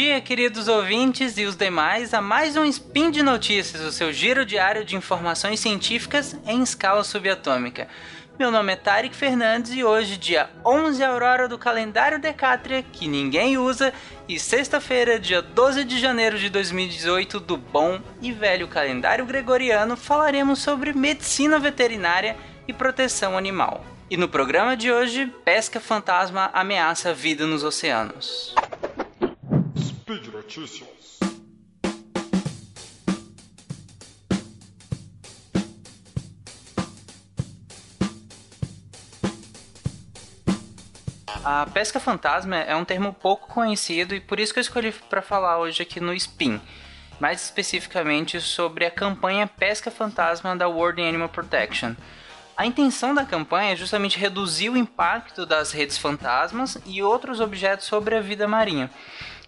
dia, queridos ouvintes e os demais, a mais um Spin de Notícias, o seu giro diário de informações científicas em escala subatômica. Meu nome é Tarek Fernandes e hoje, dia 11 Aurora do calendário Decátria, que ninguém usa, e sexta-feira, dia 12 de janeiro de 2018, do bom e velho calendário gregoriano, falaremos sobre medicina veterinária e proteção animal. E no programa de hoje, pesca fantasma ameaça a vida nos oceanos. Speed Notícias. A pesca fantasma é um termo pouco conhecido e por isso que eu escolhi para falar hoje aqui no Spin. Mais especificamente sobre a campanha Pesca Fantasma da World Animal Protection. A intenção da campanha é justamente reduzir o impacto das redes fantasmas e outros objetos sobre a vida marinha.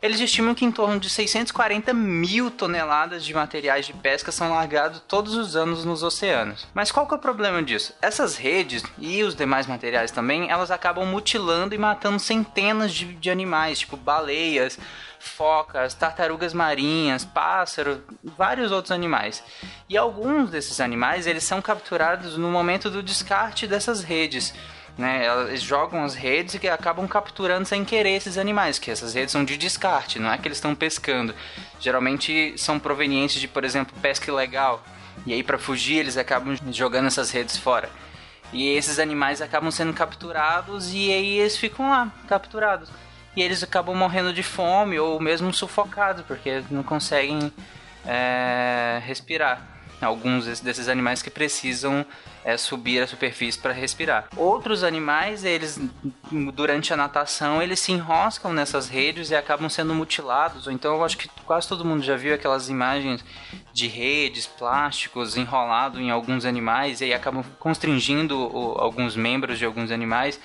Eles estimam que em torno de 640 mil toneladas de materiais de pesca são largados todos os anos nos oceanos. Mas qual que é o problema disso? Essas redes e os demais materiais também, elas acabam mutilando e matando centenas de, de animais, tipo baleias, focas, tartarugas marinhas, pássaros, vários outros animais. E alguns desses animais, eles são capturados no momento do descarte dessas redes né? Eles jogam as redes e acabam capturando sem querer esses animais, que essas redes são de descarte, não é que eles estão pescando. Geralmente são provenientes de, por exemplo, pesca ilegal. E aí para fugir eles acabam jogando essas redes fora. E esses animais acabam sendo capturados e aí eles ficam lá, capturados. E eles acabam morrendo de fome ou mesmo sufocados, porque não conseguem é, respirar. Alguns desses animais que precisam é, subir a superfície para respirar. Outros animais, eles durante a natação, eles se enroscam nessas redes e acabam sendo mutilados. Então eu acho que quase todo mundo já viu aquelas imagens de redes, plásticos enrolado em alguns animais e aí acabam constringindo o, alguns membros de alguns animais.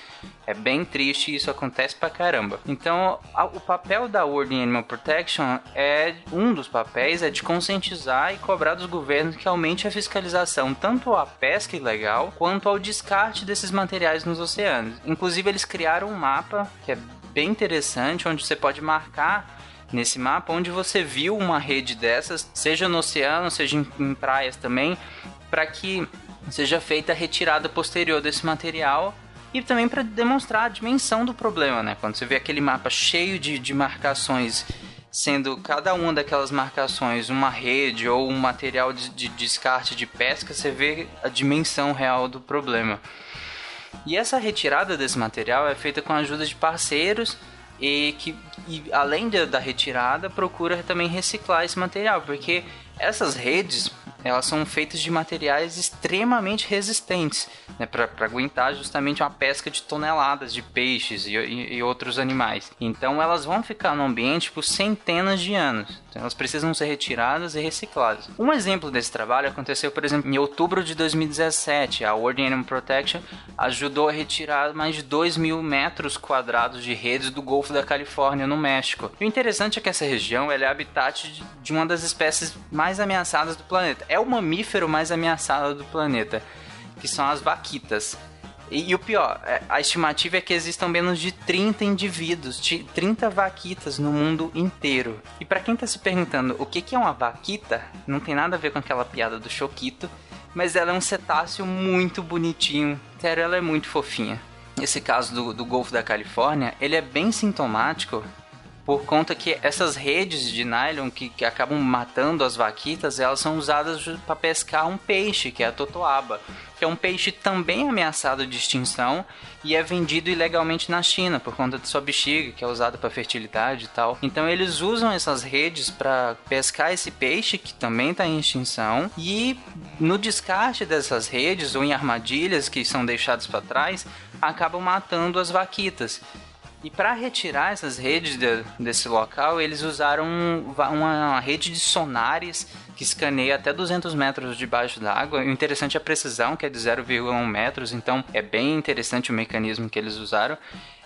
É bem triste e isso acontece pra caramba. Então, a, o papel da World Animal Protection é um dos papéis é de conscientizar e cobrar dos governos que aumente a fiscalização tanto à pesca ilegal quanto ao descarte desses materiais nos oceanos. Inclusive, eles criaram um mapa que é bem interessante onde você pode marcar nesse mapa onde você viu uma rede dessas, seja no oceano, seja em, em praias também, para que seja feita a retirada posterior desse material e também para demonstrar a dimensão do problema, né? Quando você vê aquele mapa cheio de, de marcações, sendo cada uma daquelas marcações uma rede ou um material de, de descarte de pesca, você vê a dimensão real do problema. E essa retirada desse material é feita com a ajuda de parceiros e que e além da retirada procura também reciclar esse material porque essas redes elas são feitas de materiais extremamente resistentes né, para aguentar justamente uma pesca de toneladas de peixes e, e, e, outros animais. Então elas vão ficar no ambiente por centenas de anos. Então, elas precisam ser retiradas e recicladas. Um exemplo desse trabalho aconteceu, por exemplo, em outubro de 2017. A World Animal Protection ajudou a retirar mais de 2 mil metros quadrados de redes do Golfo da Califórnia, no México. E o interessante é que essa região é habitat de uma das espécies mais ameaçadas do planeta. É o mamífero mais ameaçado do planeta, que são as vaquitas. E, e, o pior, é, a estimativa é que existam menos de 30 indivíduos, de 30 vaquitas no mundo inteiro. E para quem tá se perguntando o que, que é uma vaquita, não tem nada a ver com aquela piada do Choquito, mas ela é um cetáceo muito bonitinho. Sério, ela é muito fofinha. Esse caso do, do Golfo da Califórnia, ele é bem sintomático por conta que essas redes de nylon que, que acabam matando as vaquitas, elas são usadas para pescar um peixe, que é a totoaba, que é um peixe também ameaçado de extinção e é vendido ilegalmente na China por conta de sua bexiga, que é usada para fertilidade e tal. Então eles usam essas redes para pescar esse peixe que também está em extinção e no descarte dessas redes ou em armadilhas que são deixadas para trás, acabam matando as vaquitas. E para retirar essas redes de, desse local, eles usaram uma, uma, rede de sonares que escaneia até 200 metros debaixo d'água. O interessante é a precisão, que é de 0,1 metros, então é bem interessante o mecanismo que eles usaram.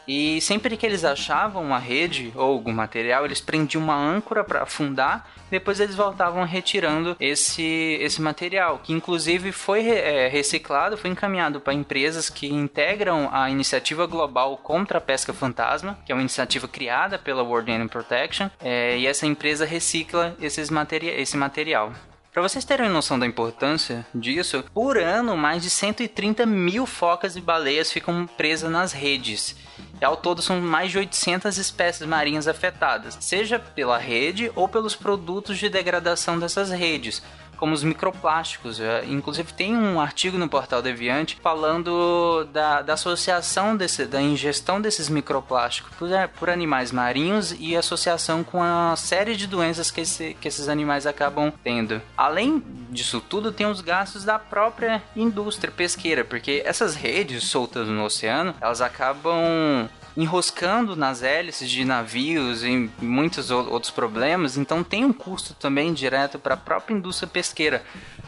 E sempre que eles achavam uma rede ou algum material, eles prendiam uma âncora para afundar depois eles voltavam retirando esse, esse material, que inclusive foi é, reciclado, foi encaminhado para empresas que integram a iniciativa global contra a pesca fantasma, que é uma iniciativa criada pela World Animal Protection, é, e essa empresa recicla esses materi esse material. Para vocês terem noção da importância disso, por ano mais de 130 mil focas e baleias ficam presas nas redes. E ao todo são mais de 800 espécies marinhas afetadas, seja pela rede ou pelos produtos de degradação dessas redes, como os microplásticos. É, inclusive tem um artigo no portal Deviante falando da, da associação desse, da ingestão desses microplásticos por, é, por animais marinhos e associação com a série de doenças que, esse, que esses animais acabam tendo. Além disso tudo, tem os gastos da própria indústria pesqueira, porque essas redes soltas no oceano, elas acabam enroscando nas hélices de navios e muitos outros problemas, então tem um custo também direto para a própria indústria pesqueira,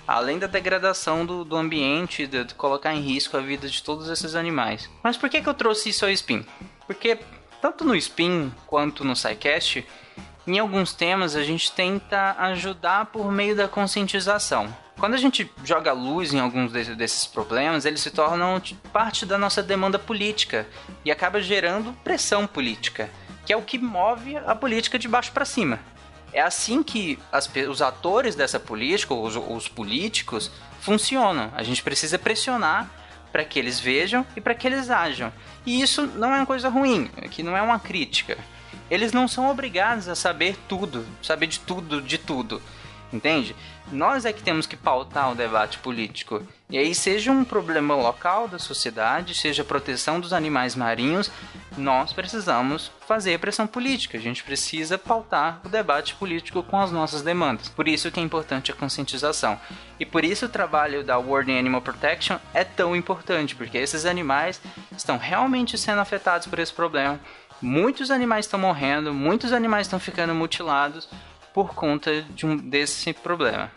além da degradação do, do ambiente, de, de, colocar em risco a vida de todos esses animais. Mas por que, que eu trouxe isso ao Spin? Porque tanto no Spin quanto no SciCast, em alguns temas a gente tenta ajudar por meio da conscientização. Quando a gente joga luz em alguns desses problemas, eles se tornam parte da nossa demanda política e acaba gerando pressão política, que é o que move a política de baixo para cima. É assim que as, os atores dessa política, os, os políticos, funcionam. A gente precisa pressionar para que eles vejam e para que eles ajam. E isso não é uma coisa ruim, que não é uma crítica. Eles não são obrigados a saber tudo, saber de tudo, de tudo entende? Nós é que temos que pautar o debate político. E aí, seja um problema local da sociedade, seja a proteção dos animais marinhos, nós precisamos fazer pressão política. A gente precisa pautar o debate político com as nossas demandas. Por isso que é importante a conscientização. E por isso o trabalho da World Animal Protection é tão importante, porque esses animais estão realmente sendo afetados por esse problema. Muitos animais estão morrendo, muitos animais estão ficando mutilados por conta de um, desse problema.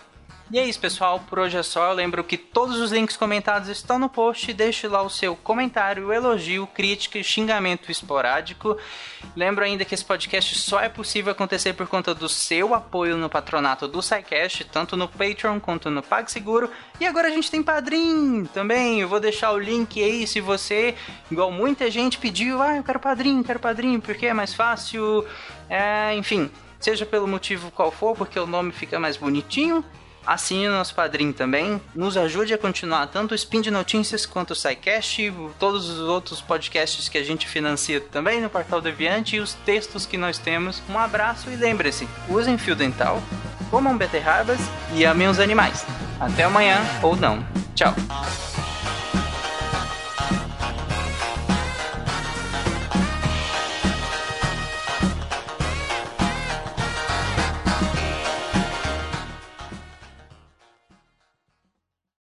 E é isso, pessoal. Por hoje é só. Eu lembro que todos os links comentados estão no post. Deixe lá o seu comentário, elogio, crítica e xingamento esporádico. Lembro ainda que esse podcast só é possível acontecer por conta do seu apoio no patronato do SciCast, tanto no Patreon quanto no PagSeguro. E agora a gente tem Padrim também. Eu vou deixar o link aí se você, igual muita gente pediu, ah, eu quero Padrim, quero Padrim, porque é mais fácil. É, enfim seja pelo motivo qual for, porque o nome fica mais bonitinho. Assine nosso padrinho também. Nos ajude a continuar tanto o Spin de Notícias quanto o SciCast, todos os outros podcasts que a gente financia também no Portal Deviante e os textos que nós temos. Um abraço e lembre-se: usem fio dental, comam beterrabas e amem os animais. Até amanhã ou não. Tchau.